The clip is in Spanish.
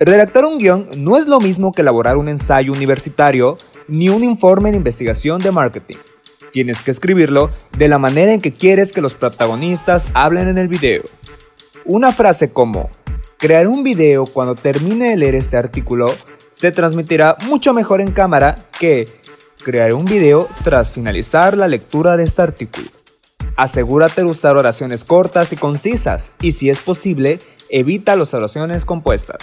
Redactar un guion no es lo mismo que elaborar un ensayo universitario ni un informe de investigación de marketing. Tienes que escribirlo de la manera en que quieres que los protagonistas hablen en el video. Una frase como, crear un video cuando termine de leer este artículo se transmitirá mucho mejor en cámara que crear un video tras finalizar la lectura de este artículo. Asegúrate de usar oraciones cortas y concisas y si es posible, evita las oraciones compuestas.